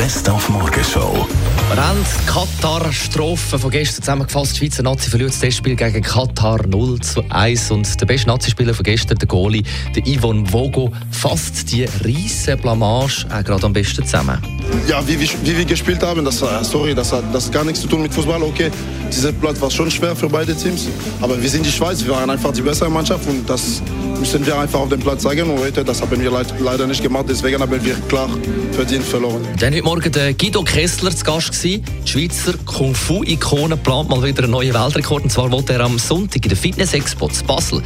Best auf Morgenshow. Wir haben die Katar-Strophe von gestern zusammengefasst. Die Schweizer Nazi verliert das Testspiel gegen Katar 0 zu 1. Und der beste Nazi-Spieler von gestern, der Goalie, der Yvonne Vogo, fasst die riesen Blamage auch gerade am besten zusammen. Ja, wie, wie, wie wir gespielt haben, das, sorry, das hat das gar nichts zu tun mit Fußball. Okay, dieser Platz war schon schwer für beide Teams. Aber wir sind die Schweiz, wir waren einfach die bessere Mannschaft und das müssen wir einfach auf dem Platz zeigen. Und heute, das haben wir leider nicht gemacht, deswegen haben wir klar verdient verloren. Dann heute Morgen der Guido Kessler zu Gast gewesen. Schweizer Kung-Fu-Ikone plant mal wieder einen neuen Weltrekord. Und zwar wollte er am Sonntag in der Fitness-Expo zu Basel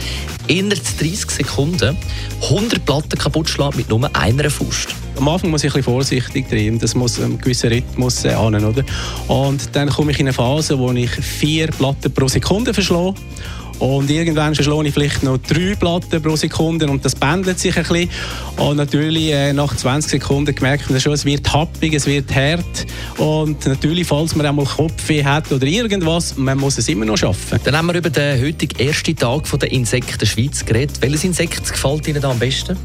innerhalb 30 Sekunden 100 Platten kaputt schlagen mit nur einer Faust. Am Anfang muss ich ein vorsichtig treiben, das muss einen gewissen Rhythmus äh, an, oder? Und dann komme ich in eine Phase, wo ich vier Platten pro Sekunde verschlage. Und irgendwann verschlage ich vielleicht noch drei Platten pro Sekunde und das pendelt sich ein bisschen. Und natürlich äh, nach 20 Sekunden merkt man schon, es wird happig, es wird hart. Und natürlich, falls man einmal Kopfweh hat oder irgendwas, man muss es immer noch schaffen. Dann haben wir über den heutigen ersten Tag der Insekten Schweiz geredet. Welches Insekt gefällt Ihnen da am besten?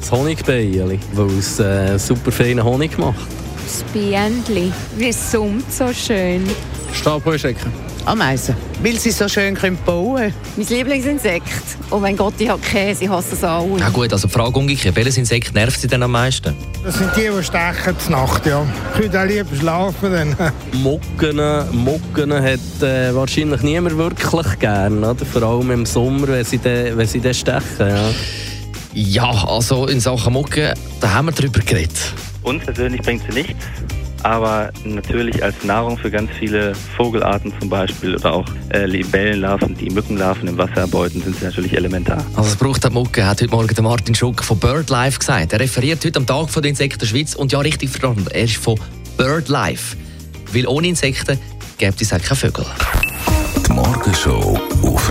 Das Honigbeil, weil es äh, super feinen Honig macht. Das Bienenli, wie es summt so schön. Stabheuschrecken. Ameisen, weil sie so schön können bauen können. Mein Lieblingsinsekt. Oh mein Gott, ich habe Käse, ich hasse es auch. Na gut, also die Frage umgekehrt, welches Insekt nervt Sie denn am meisten? Das sind die, die stechen zur Nacht, ja. Ich würde auch lieber schlafen. Dann. Mucken, Mucken hat äh, wahrscheinlich niemand wirklich gern, oder? vor allem im Sommer, wenn sie dann, wenn sie dann stechen. Ja. ja, also in Sachen Mucken, da haben wir drüber geredet. Uns persönlich bringt sie nichts aber natürlich als Nahrung für ganz viele Vogelarten zum Beispiel oder auch äh, Libellenlarven, die Mückenlarven im Wasser erbeuten, sind sie natürlich elementar. Also es braucht eine Mucke, hat heute Morgen der Martin Schuck von BirdLife gesagt. Er referiert heute am Tag der Insekten Schweiz und ja, richtig verstanden, er ist von BirdLife. Weil ohne Insekten gäbe es auch keine Vögel. Die Morgenshow auf